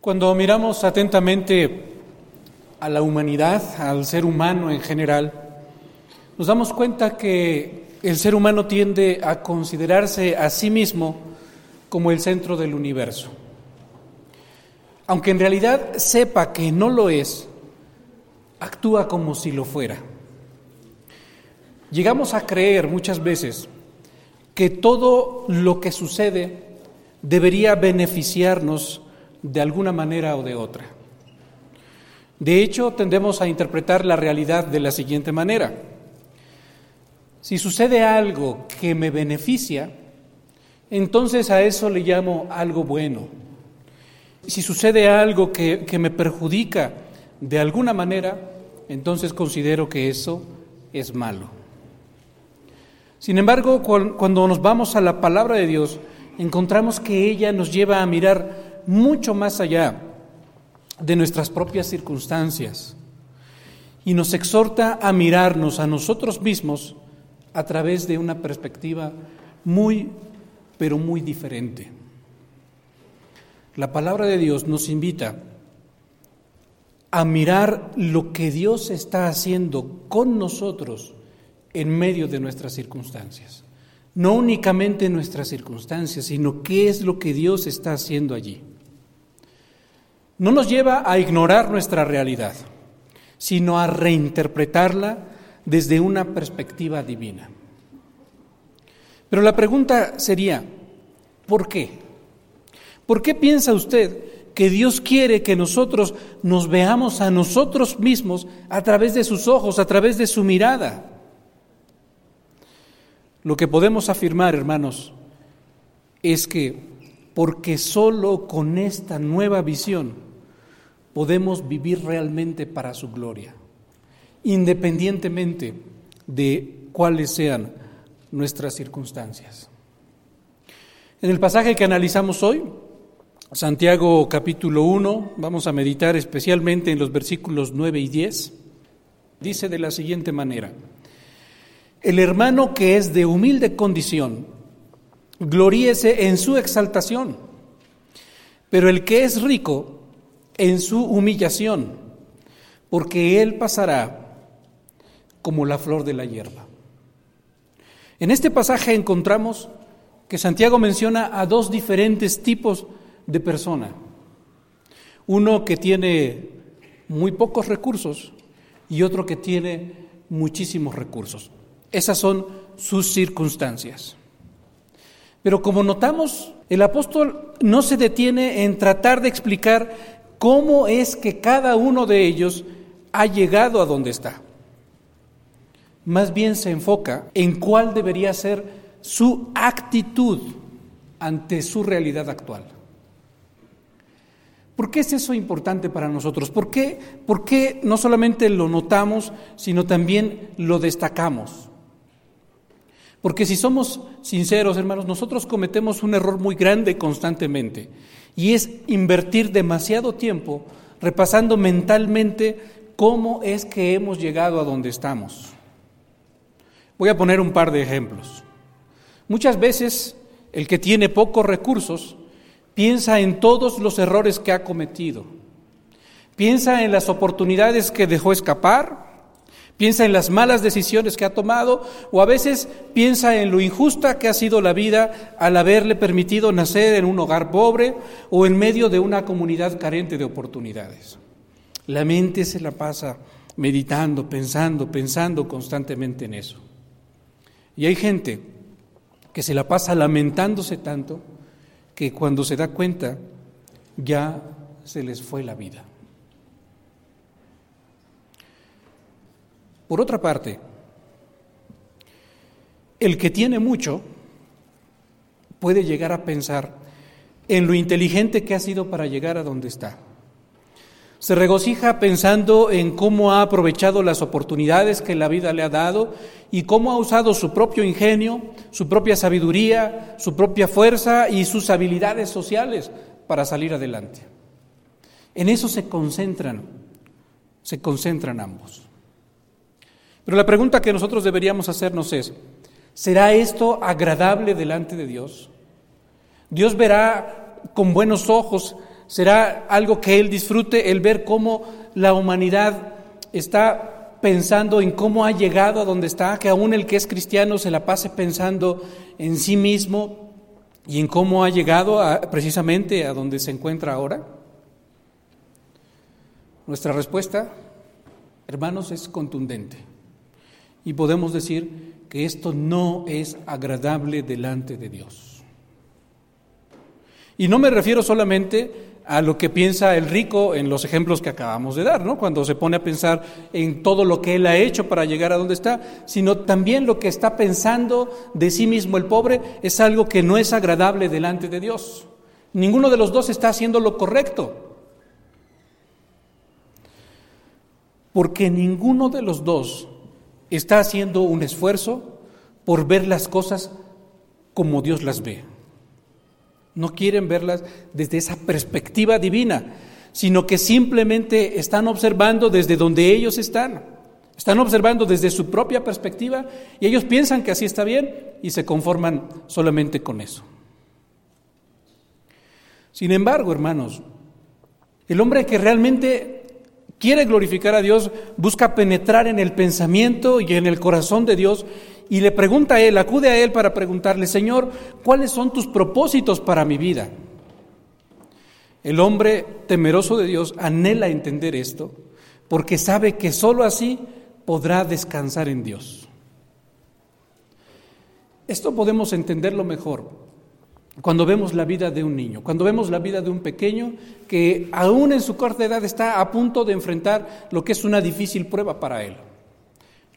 Cuando miramos atentamente a la humanidad, al ser humano en general, nos damos cuenta que el ser humano tiende a considerarse a sí mismo como el centro del universo. Aunque en realidad sepa que no lo es, actúa como si lo fuera. Llegamos a creer muchas veces que todo lo que sucede debería beneficiarnos de alguna manera o de otra. De hecho, tendemos a interpretar la realidad de la siguiente manera. Si sucede algo que me beneficia, entonces a eso le llamo algo bueno. Si sucede algo que, que me perjudica de alguna manera, entonces considero que eso es malo. Sin embargo, cuando nos vamos a la palabra de Dios, encontramos que ella nos lleva a mirar mucho más allá de nuestras propias circunstancias y nos exhorta a mirarnos a nosotros mismos a través de una perspectiva muy, pero muy diferente. La palabra de Dios nos invita a mirar lo que Dios está haciendo con nosotros en medio de nuestras circunstancias. No únicamente nuestras circunstancias, sino qué es lo que Dios está haciendo allí no nos lleva a ignorar nuestra realidad, sino a reinterpretarla desde una perspectiva divina. Pero la pregunta sería, ¿por qué? ¿Por qué piensa usted que Dios quiere que nosotros nos veamos a nosotros mismos a través de sus ojos, a través de su mirada? Lo que podemos afirmar, hermanos, es que porque solo con esta nueva visión podemos vivir realmente para su gloria, independientemente de cuáles sean nuestras circunstancias. En el pasaje que analizamos hoy, Santiago capítulo 1, vamos a meditar especialmente en los versículos 9 y 10, dice de la siguiente manera, el hermano que es de humilde condición, gloríese en su exaltación, pero el que es rico, en su humillación, porque Él pasará como la flor de la hierba. En este pasaje encontramos que Santiago menciona a dos diferentes tipos de persona. Uno que tiene muy pocos recursos y otro que tiene muchísimos recursos. Esas son sus circunstancias. Pero como notamos, el apóstol no se detiene en tratar de explicar cómo es que cada uno de ellos ha llegado a donde está. Más bien se enfoca en cuál debería ser su actitud ante su realidad actual. ¿Por qué es eso importante para nosotros? ¿Por qué, ¿Por qué no solamente lo notamos, sino también lo destacamos? Porque si somos sinceros, hermanos, nosotros cometemos un error muy grande constantemente y es invertir demasiado tiempo repasando mentalmente cómo es que hemos llegado a donde estamos. Voy a poner un par de ejemplos. Muchas veces el que tiene pocos recursos piensa en todos los errores que ha cometido, piensa en las oportunidades que dejó escapar, Piensa en las malas decisiones que ha tomado o a veces piensa en lo injusta que ha sido la vida al haberle permitido nacer en un hogar pobre o en medio de una comunidad carente de oportunidades. La mente se la pasa meditando, pensando, pensando constantemente en eso. Y hay gente que se la pasa lamentándose tanto que cuando se da cuenta ya se les fue la vida. Por otra parte, el que tiene mucho puede llegar a pensar en lo inteligente que ha sido para llegar a donde está. Se regocija pensando en cómo ha aprovechado las oportunidades que la vida le ha dado y cómo ha usado su propio ingenio, su propia sabiduría, su propia fuerza y sus habilidades sociales para salir adelante. En eso se concentran, se concentran ambos. Pero la pregunta que nosotros deberíamos hacernos es, ¿será esto agradable delante de Dios? ¿Dios verá con buenos ojos será algo que él disfrute, el ver cómo la humanidad está pensando en cómo ha llegado a donde está, que aún el que es cristiano se la pase pensando en sí mismo y en cómo ha llegado precisamente a donde se encuentra ahora. Nuestra respuesta, hermanos, es contundente. Y podemos decir que esto no es agradable delante de Dios. Y no me refiero solamente a lo que piensa el rico en los ejemplos que acabamos de dar, ¿no? Cuando se pone a pensar en todo lo que él ha hecho para llegar a donde está, sino también lo que está pensando de sí mismo el pobre es algo que no es agradable delante de Dios. Ninguno de los dos está haciendo lo correcto. Porque ninguno de los dos está haciendo un esfuerzo por ver las cosas como Dios las ve. No quieren verlas desde esa perspectiva divina, sino que simplemente están observando desde donde ellos están. Están observando desde su propia perspectiva y ellos piensan que así está bien y se conforman solamente con eso. Sin embargo, hermanos, el hombre que realmente quiere glorificar a Dios busca penetrar en el pensamiento y en el corazón de Dios y le pregunta a él, acude a él para preguntarle, Señor, ¿cuáles son tus propósitos para mi vida? El hombre temeroso de Dios anhela entender esto porque sabe que sólo así podrá descansar en Dios. Esto podemos entenderlo mejor cuando vemos la vida de un niño, cuando vemos la vida de un pequeño que aún en su corta edad está a punto de enfrentar lo que es una difícil prueba para él.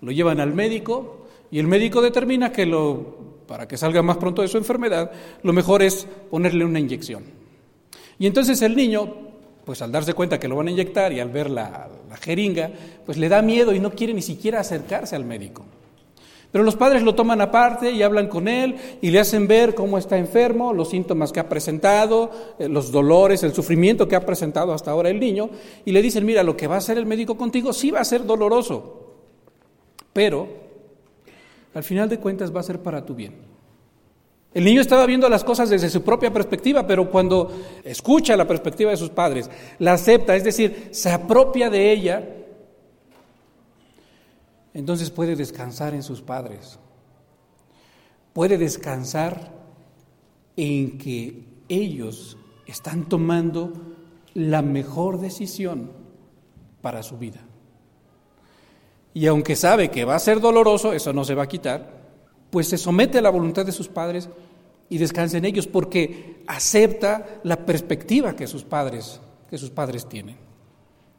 Lo llevan al médico, y el médico determina que lo, para que salga más pronto de su enfermedad, lo mejor es ponerle una inyección. Y entonces el niño, pues al darse cuenta que lo van a inyectar y al ver la, la jeringa, pues le da miedo y no quiere ni siquiera acercarse al médico. Pero los padres lo toman aparte y hablan con él y le hacen ver cómo está enfermo, los síntomas que ha presentado, eh, los dolores, el sufrimiento que ha presentado hasta ahora el niño, y le dicen, mira, lo que va a hacer el médico contigo sí va a ser doloroso, pero al final de cuentas va a ser para tu bien. El niño estaba viendo las cosas desde su propia perspectiva, pero cuando escucha la perspectiva de sus padres, la acepta, es decir, se apropia de ella, entonces puede descansar en sus padres. Puede descansar en que ellos están tomando la mejor decisión para su vida. Y aunque sabe que va a ser doloroso, eso no se va a quitar, pues se somete a la voluntad de sus padres y descansa en ellos porque acepta la perspectiva que sus padres, que sus padres tienen.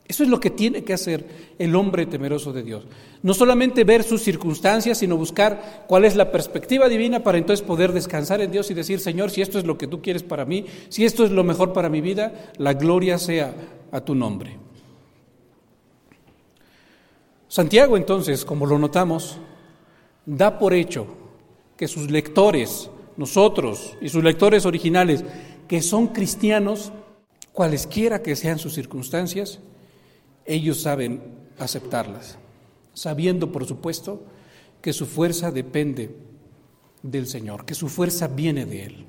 Eso es lo que tiene que hacer el hombre temeroso de Dios. No solamente ver sus circunstancias, sino buscar cuál es la perspectiva divina para entonces poder descansar en Dios y decir, Señor, si esto es lo que tú quieres para mí, si esto es lo mejor para mi vida, la gloria sea a tu nombre. Santiago entonces, como lo notamos, da por hecho que sus lectores, nosotros y sus lectores originales, que son cristianos, cualesquiera que sean sus circunstancias, ellos saben aceptarlas, sabiendo, por supuesto, que su fuerza depende del Señor, que su fuerza viene de Él.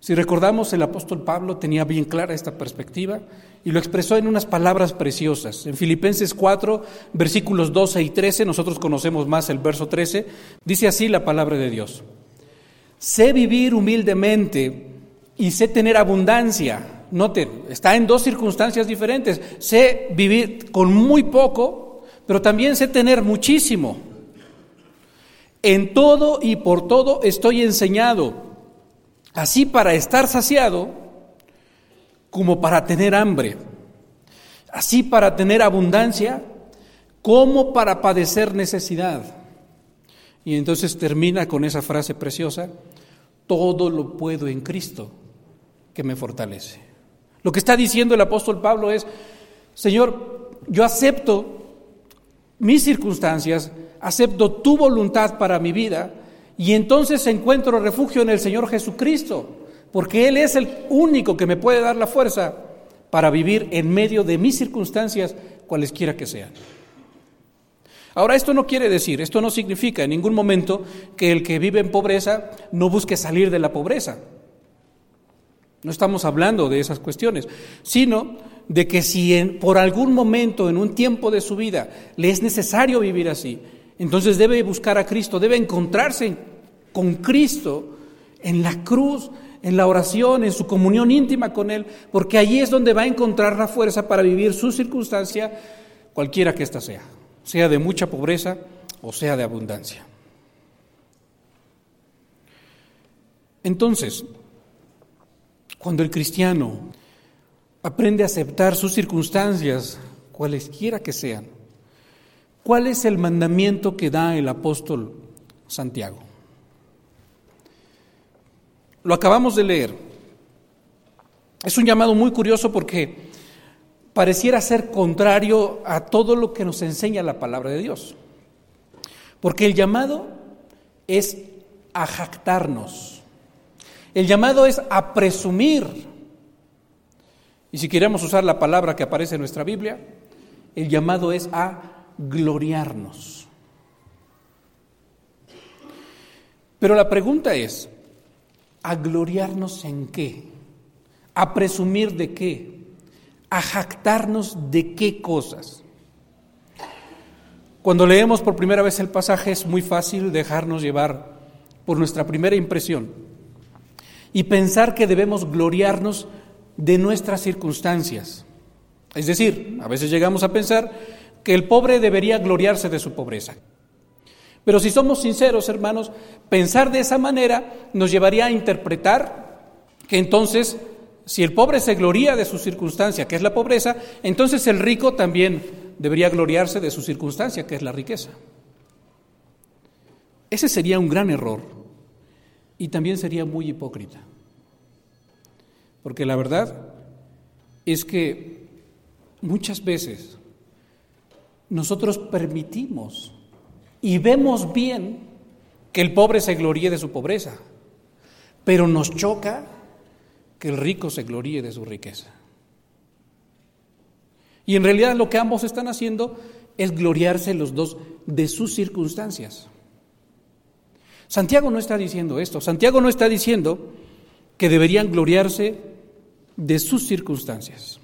Si recordamos, el apóstol Pablo tenía bien clara esta perspectiva y lo expresó en unas palabras preciosas. En Filipenses 4, versículos 12 y 13, nosotros conocemos más el verso 13, dice así la palabra de Dios. Sé vivir humildemente y sé tener abundancia. Noten, está en dos circunstancias diferentes. Sé vivir con muy poco, pero también sé tener muchísimo. En todo y por todo estoy enseñado así para estar saciado como para tener hambre, así para tener abundancia como para padecer necesidad. Y entonces termina con esa frase preciosa, todo lo puedo en Cristo que me fortalece. Lo que está diciendo el apóstol Pablo es, Señor, yo acepto mis circunstancias, acepto tu voluntad para mi vida, y entonces encuentro refugio en el Señor Jesucristo, porque Él es el único que me puede dar la fuerza para vivir en medio de mis circunstancias, cualesquiera que sean. Ahora, esto no quiere decir, esto no significa en ningún momento que el que vive en pobreza no busque salir de la pobreza. No estamos hablando de esas cuestiones, sino de que si por algún momento, en un tiempo de su vida, le es necesario vivir así, entonces debe buscar a Cristo, debe encontrarse con Cristo en la cruz, en la oración, en su comunión íntima con Él, porque allí es donde va a encontrar la fuerza para vivir su circunstancia, cualquiera que ésta sea, sea de mucha pobreza o sea de abundancia. Entonces, cuando el cristiano aprende a aceptar sus circunstancias, cualesquiera que sean, ¿cuál es el mandamiento que da el apóstol Santiago? Lo acabamos de leer. Es un llamado muy curioso porque pareciera ser contrario a todo lo que nos enseña la palabra de Dios. Porque el llamado es a jactarnos. El llamado es a presumir. Y si queremos usar la palabra que aparece en nuestra Biblia, el llamado es a gloriarnos. Pero la pregunta es, ¿a gloriarnos en qué? ¿A presumir de qué? ¿A jactarnos de qué cosas? Cuando leemos por primera vez el pasaje es muy fácil dejarnos llevar por nuestra primera impresión y pensar que debemos gloriarnos de nuestras circunstancias. Es decir, a veces llegamos a pensar que el pobre debería gloriarse de su pobreza. Pero si somos sinceros, hermanos, pensar de esa manera nos llevaría a interpretar que entonces, si el pobre se gloría de su circunstancia, que es la pobreza, entonces el rico también debería gloriarse de su circunstancia, que es la riqueza. Ese sería un gran error y también sería muy hipócrita. Porque la verdad es que muchas veces nosotros permitimos y vemos bien que el pobre se gloríe de su pobreza, pero nos choca que el rico se gloríe de su riqueza. Y en realidad lo que ambos están haciendo es gloriarse los dos de sus circunstancias. Santiago no está diciendo esto. Santiago no está diciendo que deberían gloriarse de sus circunstancias.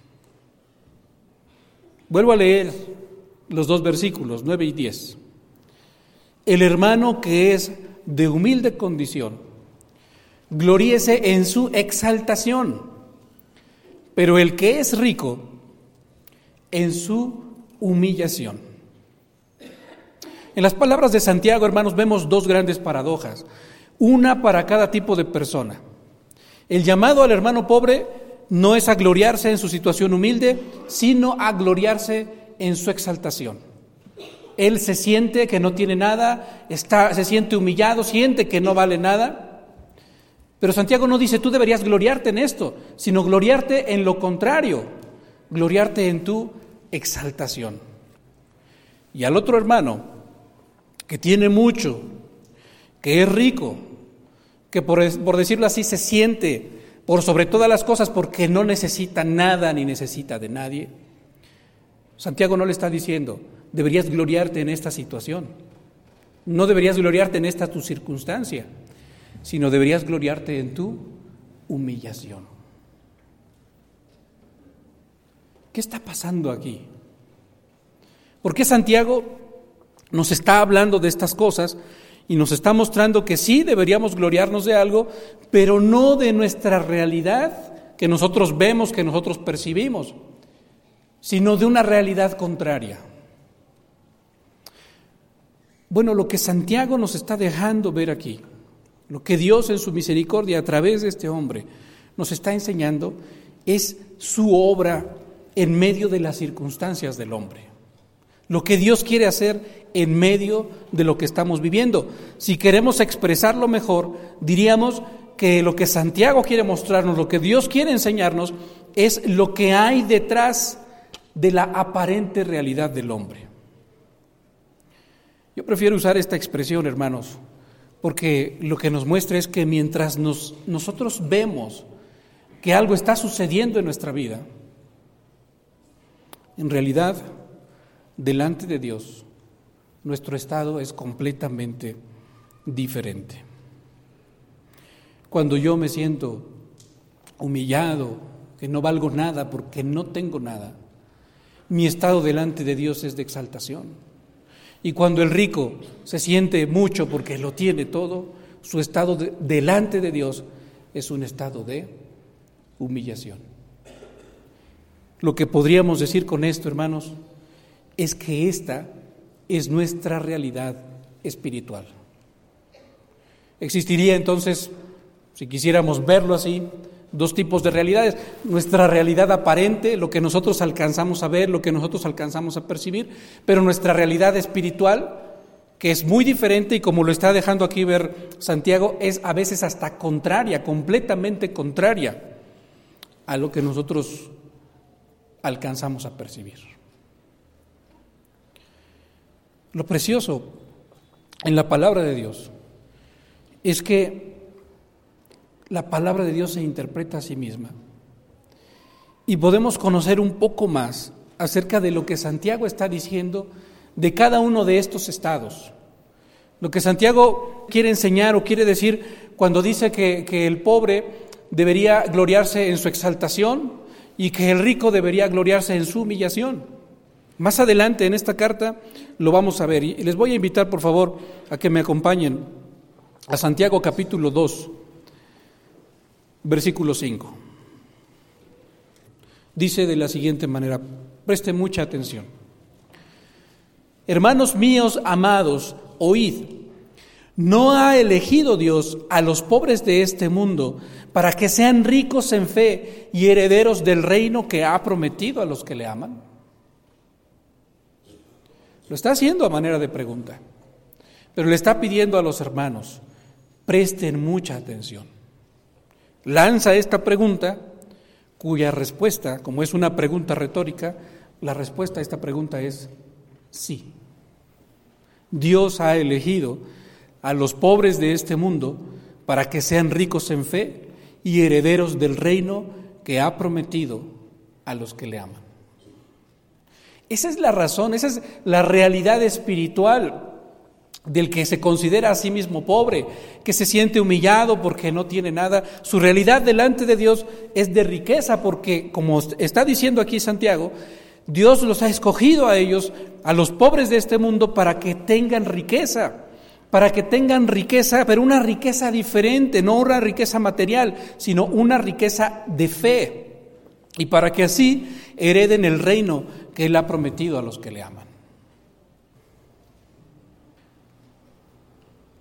Vuelvo a leer los dos versículos, 9 y 10. El hermano que es de humilde condición, gloríese en su exaltación, pero el que es rico, en su humillación. En las palabras de Santiago, hermanos, vemos dos grandes paradojas, una para cada tipo de persona. El llamado al hermano pobre no es a gloriarse en su situación humilde, sino a gloriarse en su exaltación. Él se siente que no tiene nada, está, se siente humillado, siente que no vale nada. Pero Santiago no dice, tú deberías gloriarte en esto, sino gloriarte en lo contrario, gloriarte en tu exaltación. Y al otro hermano, que tiene mucho, que es rico, que por, decirlo así se siente por sobre todas las cosas porque no necesita nada ni necesita de nadie, Santiago no le está diciendo, deberías gloriarte en esta situación, no deberías gloriarte en esta tu circunstancia, sino deberías gloriarte en tu humillación. ¿Qué está pasando aquí? ¿Por qué Santiago nos está hablando de estas cosas y nos está mostrando que sí deberíamos gloriarnos de algo, pero no de nuestra realidad que nosotros vemos, que nosotros percibimos, sino de una realidad contraria? Bueno, lo que Santiago nos está dejando ver aquí, lo que Dios en su misericordia a través de este hombre nos está enseñando, es su obra en medio de las circunstancias del hombre. Lo que Dios quiere hacer en medio de lo que estamos viviendo. Si queremos expresarlo mejor, diríamos que lo que Santiago quiere mostrarnos, lo que Dios quiere enseñarnos, es lo que hay detrás de la aparente realidad del hombre. Yo prefiero usar esta expresión, hermanos, porque lo que nos muestra es que mientras nosotros vemos que algo está sucediendo en nuestra vida, en realidad, delante de Dios, nuestro estado es completamente diferente. Cuando yo me siento humillado, que no valgo nada porque no tengo nada, mi estado delante de Dios es de exaltación. Y cuando el rico se siente mucho porque lo tiene todo, su estado delante de Dios es un estado de humillación. Lo que podríamos decir con esto, hermanos, es que esta es nuestra realidad espiritual. Existiría entonces, si quisiéramos verlo así, dos tipos de realidades. Nuestra realidad aparente, lo que nosotros alcanzamos a ver, lo que nosotros alcanzamos a percibir, pero nuestra realidad espiritual, que es muy diferente y como lo está dejando aquí ver Santiago, es a veces hasta contraria, completamente contraria a lo que nosotros alcanzamos a percibir. Lo precioso en la palabra de Dios es que la palabra de Dios se interpreta a sí misma y podemos conocer un poco más acerca de lo que Santiago está diciendo de cada uno de estos estados. Lo que Santiago quiere enseñar o quiere decir cuando dice que, que el pobre debería gloriarse en su exaltación y que el rico debería gloriarse en su humillación. Más adelante en esta carta lo vamos a ver y les voy a invitar por favor a que me acompañen a Santiago capítulo 2, versículo 5. Dice de la siguiente manera, preste mucha atención. Hermanos míos amados, oíd, no ha elegido Dios a los pobres de este mundo para que sean ricos en fe y herederos del reino que ha prometido a los que le aman. Lo está haciendo a manera de pregunta, pero le está pidiendo a los hermanos, presten mucha atención lanza esta pregunta, cuya respuesta, como es una pregunta retórica, la respuesta a esta pregunta es sí. Dios ha elegido a los pobres de este mundo para que sean ricos en fe y herederos del reino que ha prometido a los que le aman. Esa es la razón, esa es la realidad espiritual del que se considera a sí mismo pobre, que se siente humillado porque no tiene nada. Su realidad delante de Dios es de riqueza porque, como está diciendo aquí Santiago, Dios los ha escogido a ellos, a los pobres de este mundo, para que tengan riqueza, para que tengan riqueza, pero una riqueza diferente, no una riqueza material, sino una riqueza de fe, y para que así hereden el reino que Él ha prometido a los que le aman.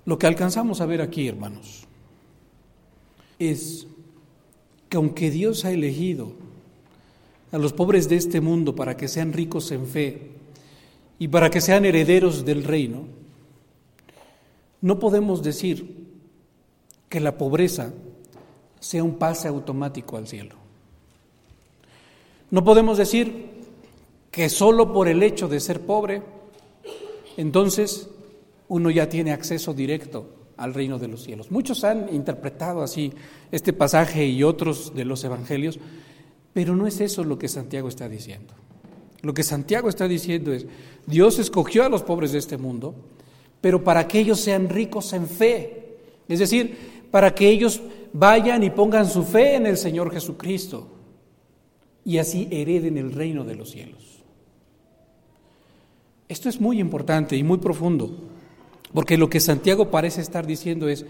Lo que alcanzamos a ver aquí, hermanos, es que aunque Dios ha elegido a los pobres de este mundo para que sean ricos en fe y para que sean herederos del reino, no podemos decir que la pobreza sea un pase automático al cielo. No podemos decir que solo por el hecho de ser pobre, entonces uno ya tiene acceso directo al reino de los cielos. Muchos han interpretado así este pasaje y otros de los evangelios, pero no es eso lo que Santiago está diciendo. Lo que Santiago está diciendo es, Dios escogió a los pobres de este mundo, pero para que ellos sean ricos en fe, es decir, para que ellos vayan y pongan su fe en el Señor Jesucristo y así hereden el reino de los cielos. Esto es muy importante y muy profundo. Porque lo que Santiago parece estar diciendo es,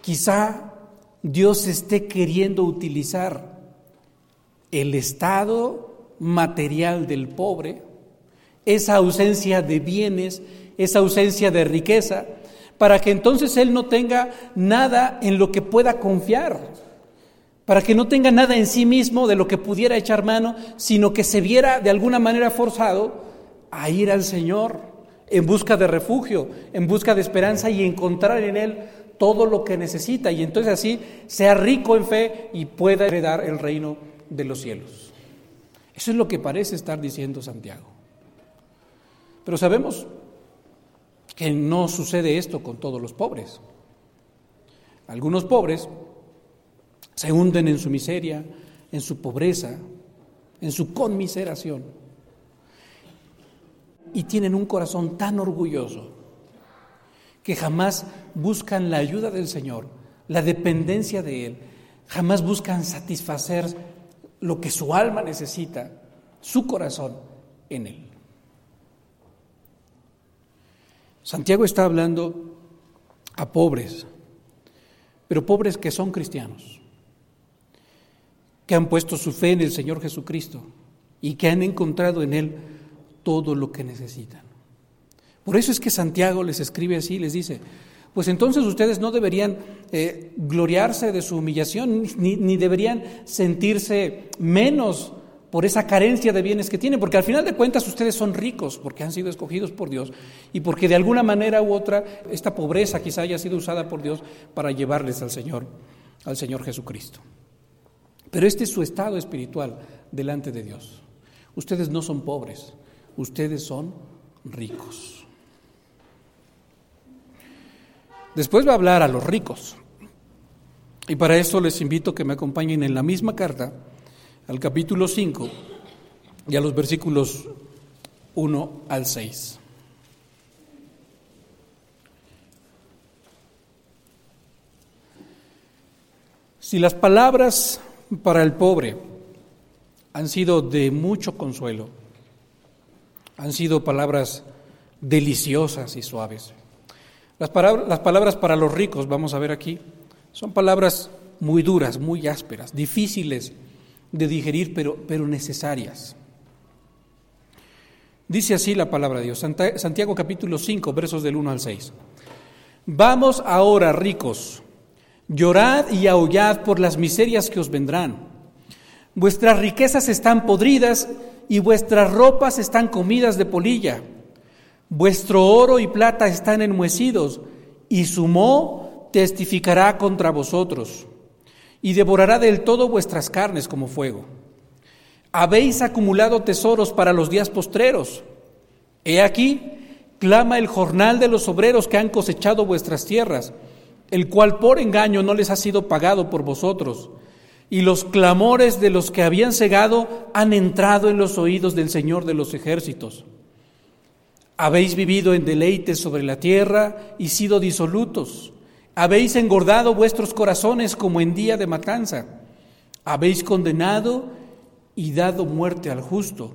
quizá Dios esté queriendo utilizar el estado material del pobre, esa ausencia de bienes, esa ausencia de riqueza, para que entonces él no tenga nada en lo que pueda confiar, para que no tenga nada en sí mismo de lo que pudiera echar mano, sino que se viera de alguna manera forzado a ir al Señor en busca de refugio, en busca de esperanza y encontrar en Él todo lo que necesita y entonces así sea rico en fe y pueda heredar el reino de los cielos. Eso es lo que parece estar diciendo Santiago. Pero sabemos que no sucede esto con todos los pobres. Algunos pobres se hunden en su miseria, en su pobreza, en su conmiseración y tienen un corazón tan orgulloso que jamás buscan la ayuda del Señor, la dependencia de Él, jamás buscan satisfacer lo que su alma necesita, su corazón en Él. Santiago está hablando a pobres, pero pobres que son cristianos, que han puesto su fe en el Señor Jesucristo y que han encontrado en Él todo lo que necesitan. Por eso es que Santiago les escribe así, les dice, pues entonces ustedes no deberían eh, gloriarse de su humillación, ni, ni deberían sentirse menos por esa carencia de bienes que tienen, porque al final de cuentas ustedes son ricos porque han sido escogidos por Dios y porque de alguna manera u otra esta pobreza quizá haya sido usada por Dios para llevarles al Señor, al Señor Jesucristo. Pero este es su estado espiritual delante de Dios. Ustedes no son pobres, ustedes son ricos. Después va a hablar a los ricos. Y para eso les invito a que me acompañen en la misma carta, al capítulo 5 y a los versículos 1 al 6. Si las palabras para el pobre han sido de mucho consuelo, han sido palabras deliciosas y suaves, las palabras, las palabras para los ricos, vamos a ver aquí, son palabras muy duras, muy ásperas, difíciles de digerir, pero, pero necesarias. Dice así la palabra de Dios, Santiago capítulo 5, versos del 1 al 6. Vamos ahora, ricos, llorad y aullad por las miserias que os vendrán. Vuestras riquezas están podridas y vuestras ropas están comidas de polilla. Vuestro oro y plata están enmuecidos, y su moho testificará contra vosotros, y devorará del todo vuestras carnes como fuego. Habéis acumulado tesoros para los días postreros. He aquí, clama el jornal de los obreros que han cosechado vuestras tierras, el cual por engaño no les ha sido pagado por vosotros. Y los clamores de los que habían cegado han entrado en los oídos del Señor de los ejércitos. Habéis vivido en deleites sobre la tierra y sido disolutos. Habéis engordado vuestros corazones como en día de matanza. Habéis condenado y dado muerte al justo.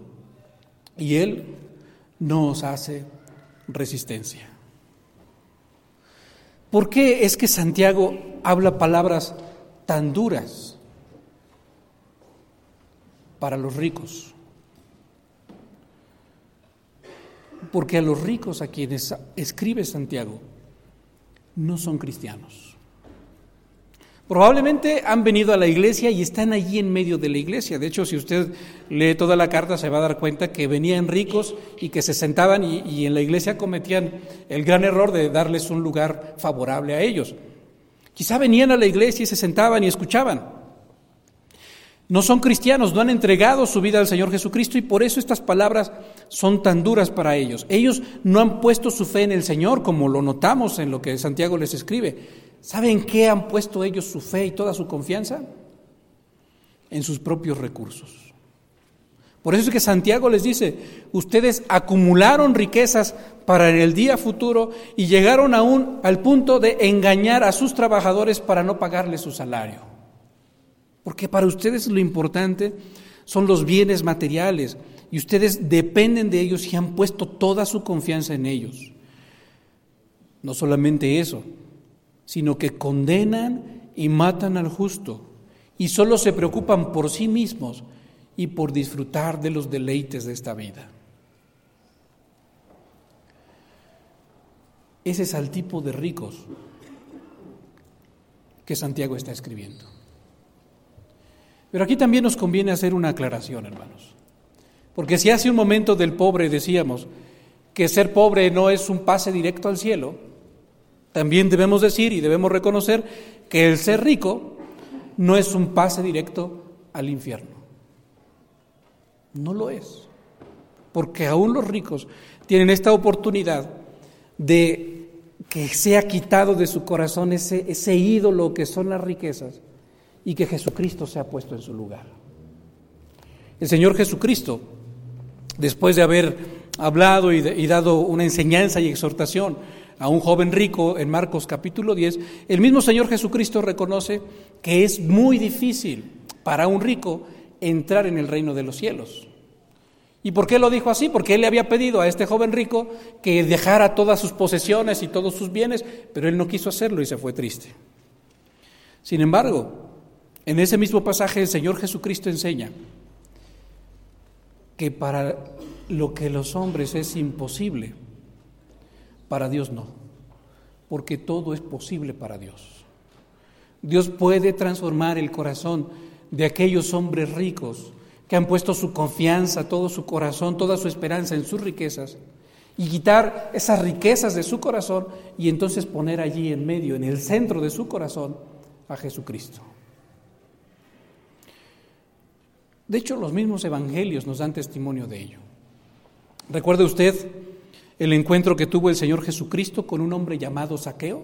Y él no os hace resistencia. ¿Por qué es que Santiago habla palabras tan duras para los ricos? porque a los ricos a quienes escribe Santiago no son cristianos. Probablemente han venido a la iglesia y están allí en medio de la iglesia. De hecho, si usted lee toda la carta se va a dar cuenta que venían ricos y que se sentaban y, y en la iglesia cometían el gran error de darles un lugar favorable a ellos. Quizá venían a la iglesia y se sentaban y escuchaban. No son cristianos, no han entregado su vida al Señor Jesucristo y por eso estas palabras son tan duras para ellos. Ellos no han puesto su fe en el Señor, como lo notamos en lo que Santiago les escribe. ¿Saben qué han puesto ellos su fe y toda su confianza? En sus propios recursos. Por eso es que Santiago les dice, ustedes acumularon riquezas para el día futuro y llegaron aún al punto de engañar a sus trabajadores para no pagarles su salario. Porque para ustedes lo importante son los bienes materiales y ustedes dependen de ellos y han puesto toda su confianza en ellos. No solamente eso, sino que condenan y matan al justo y solo se preocupan por sí mismos y por disfrutar de los deleites de esta vida. Ese es el tipo de ricos que Santiago está escribiendo. Pero aquí también nos conviene hacer una aclaración, hermanos. Porque si hace un momento del pobre decíamos que ser pobre no es un pase directo al cielo, también debemos decir y debemos reconocer que el ser rico no es un pase directo al infierno. No lo es. Porque aún los ricos tienen esta oportunidad de que sea quitado de su corazón ese, ese ídolo que son las riquezas y que Jesucristo se ha puesto en su lugar. El Señor Jesucristo, después de haber hablado y, dado una enseñanza y exhortación a un joven rico en Marcos capítulo 10, el mismo Señor Jesucristo reconoce que es muy difícil para un rico entrar en el reino de los cielos. ¿Y por qué lo dijo así? Porque él le había pedido a este joven rico que dejara todas sus posesiones y todos sus bienes, pero él no quiso hacerlo y se fue triste. Sin embargo, en ese mismo pasaje el Señor Jesucristo enseña que para lo que los hombres es imposible, para Dios no, porque todo es posible para Dios. Dios puede transformar el corazón de aquellos hombres ricos que han puesto su confianza, todo su corazón, toda su esperanza en sus riquezas, y quitar esas riquezas de su corazón y entonces poner allí en medio, en el centro de su corazón, a Jesucristo. De hecho, los mismos evangelios nos dan testimonio de ello. ¿Recuerda usted el encuentro que tuvo el Señor Jesucristo con un hombre llamado Saqueo?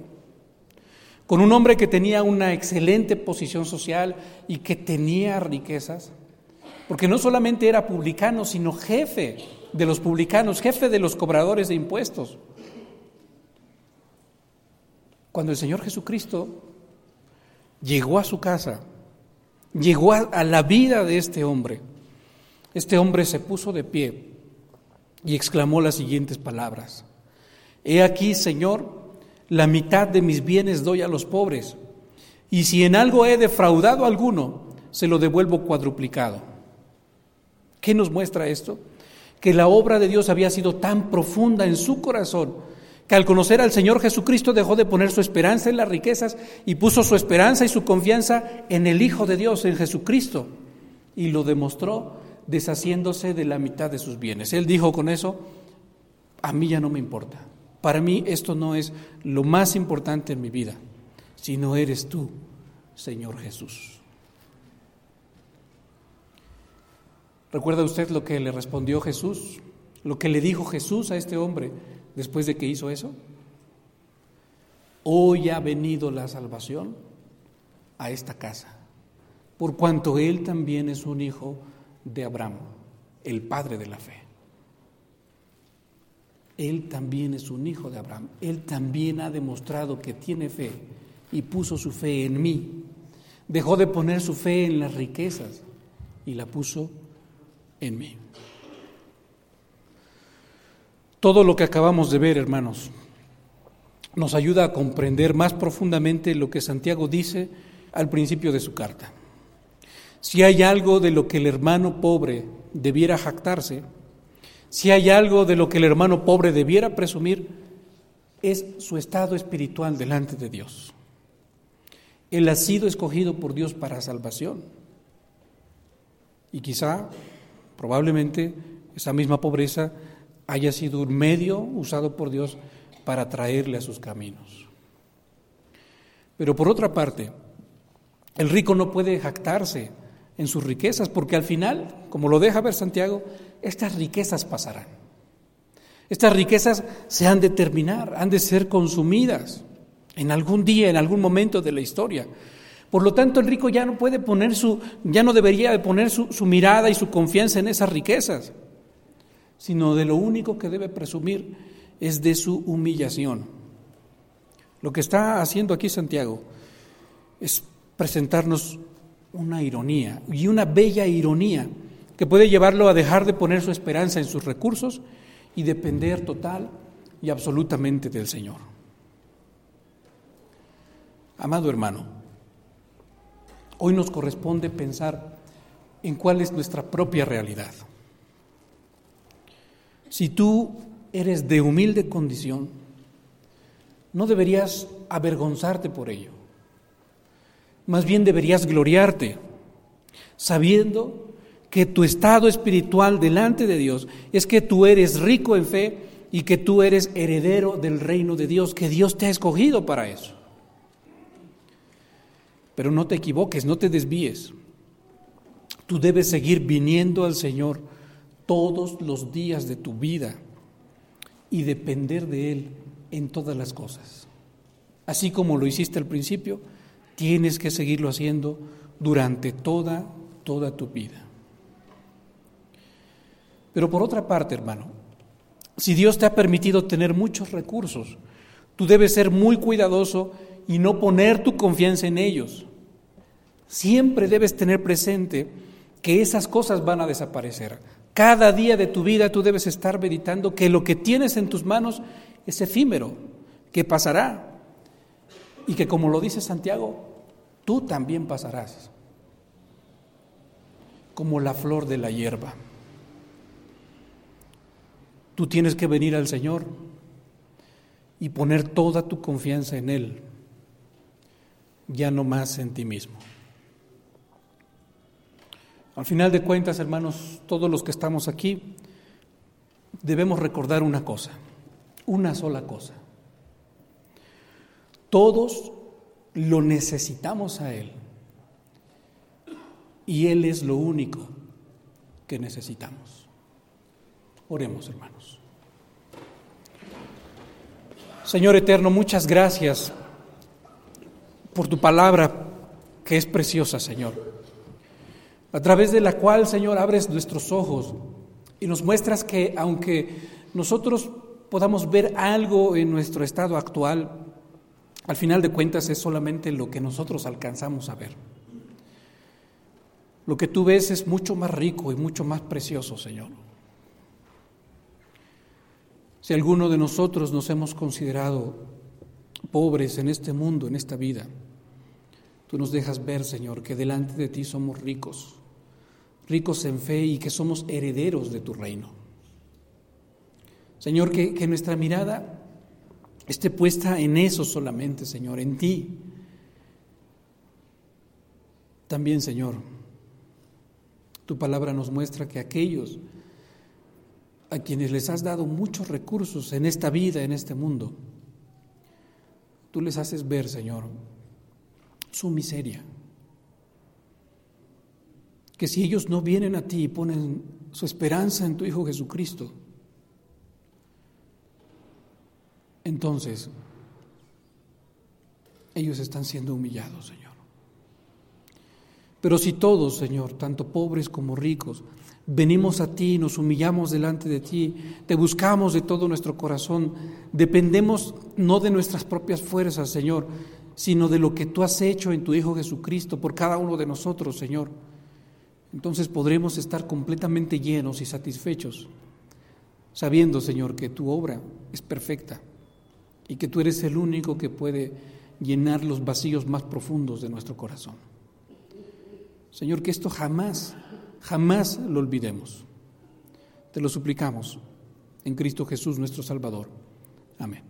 Con un hombre que tenía una excelente posición social y que tenía riquezas. Porque no solamente era publicano, sino jefe de los publicanos, jefe de los cobradores de impuestos. Cuando el Señor Jesucristo llegó a su casa, llegó a, la vida de este hombre, este hombre se puso de pie y exclamó las siguientes palabras. He aquí, Señor, la mitad de mis bienes doy a los pobres, y si en algo he defraudado a alguno, se lo devuelvo cuadruplicado. ¿Qué nos muestra esto? Que la obra de Dios había sido tan profunda en su corazón que al conocer al Señor Jesucristo dejó de poner su esperanza en las riquezas y puso su esperanza y su confianza en el Hijo de Dios, en Jesucristo, y lo demostró deshaciéndose de la mitad de sus bienes. Él dijo con eso, a mí ya no me importa. Para mí esto no es lo más importante en mi vida, sino eres tú, Señor Jesús. ¿Recuerda usted lo que le respondió Jesús? Lo que le dijo Jesús a este hombre después de que hizo eso. Hoy ha venido la salvación a esta casa, por cuanto él también es un hijo de Abraham, el padre de la fe. Él también es un hijo de Abraham. Él también ha demostrado que tiene fe y puso su fe en mí. Dejó de poner su fe en las riquezas y la puso en mí. Todo lo que acabamos de ver, hermanos, nos ayuda a comprender más profundamente lo que Santiago dice al principio de su carta. Si hay algo de lo que el hermano pobre debiera jactarse, si hay algo de lo que el hermano pobre debiera presumir, es su estado espiritual delante de Dios. Él ha sido escogido por Dios para salvación. Y quizá, probablemente, esa misma pobreza haya sido un medio usado por Dios para traerle a sus caminos. Pero por otra parte, el rico no puede jactarse en sus riquezas, porque al final, como lo deja ver Santiago, estas riquezas pasarán. Estas riquezas se han de terminar, han de ser consumidas en algún día, en algún momento de la historia. Por lo tanto, el rico ya no puede poner su, ya no debería de poner su, su mirada y su confianza en esas riquezas, sino de lo único que debe presumir es de su humillación. Lo que está haciendo aquí Santiago es presentarnos una ironía y una bella ironía que puede llevarlo a dejar de poner su esperanza en sus recursos y depender total y absolutamente del Señor. Amado hermano, hoy nos corresponde pensar en cuál es nuestra propia realidad. Si tú eres de humilde condición, no deberías avergonzarte por ello. Más bien deberías gloriarte, sabiendo que tu estado espiritual delante de Dios es que tú eres rico en fe y que tú eres heredero del reino de Dios, que Dios te ha escogido para eso. Pero no te equivoques, no te desvíes. Tú debes seguir viniendo al Señor todos los días de tu vida y depender de Él en todas las cosas. Así como lo hiciste al principio, Tienes que seguirlo haciendo durante toda, toda tu vida. Pero por otra parte, hermano, si Dios te ha permitido tener muchos recursos, Tú debes ser muy cuidadoso y no poner tu confianza en ellos. Siempre debes tener presente que esas cosas van a desaparecer. Cada día de tu vida tú debes estar meditando que lo que tienes en tus manos es efímero, que pasará y que como lo dice Santiago, tú también pasarás como la flor de la hierba. Tú tienes que venir al Señor y poner toda tu confianza en Él, ya no más en ti mismo. Al final de cuentas, hermanos, todos los que estamos aquí debemos recordar una cosa, una sola cosa. Todos lo necesitamos a Él y Él es lo único que necesitamos. Oremos, hermanos. Señor eterno, muchas gracias por tu palabra que es preciosa, Señor a través de la cual, Señor, abres nuestros ojos y nos muestras que aunque nosotros podamos ver algo en nuestro estado actual, al final de cuentas es solamente lo que nosotros alcanzamos a ver. Lo que tú ves es mucho más rico y mucho más precioso, Señor. Si alguno de nosotros nos hemos considerado pobres en este mundo, en esta vida, tú nos dejas ver, Señor, que delante de ti somos ricos ricos en fe y que somos herederos de tu reino. Señor, que, nuestra mirada esté puesta en eso solamente, Señor, en ti. También, Señor, tu palabra nos muestra que aquellos a quienes les has dado muchos recursos en esta vida, en este mundo, tú les haces ver, Señor, su miseria que si ellos no vienen a ti y ponen su esperanza en tu Hijo Jesucristo, entonces ellos están siendo humillados, Señor. Pero si todos, Señor, tanto pobres como ricos, venimos a ti, nos humillamos delante de ti, te buscamos de todo nuestro corazón, dependemos no de nuestras propias fuerzas, Señor, sino de lo que tú has hecho en tu Hijo Jesucristo por cada uno de nosotros, Señor entonces podremos estar completamente llenos y satisfechos, sabiendo, Señor, que tu obra es perfecta y que tú eres el único que puede llenar los vacíos más profundos de nuestro corazón. Señor, que esto jamás, jamás lo olvidemos. Te lo suplicamos en Cristo Jesús nuestro Salvador. Amén.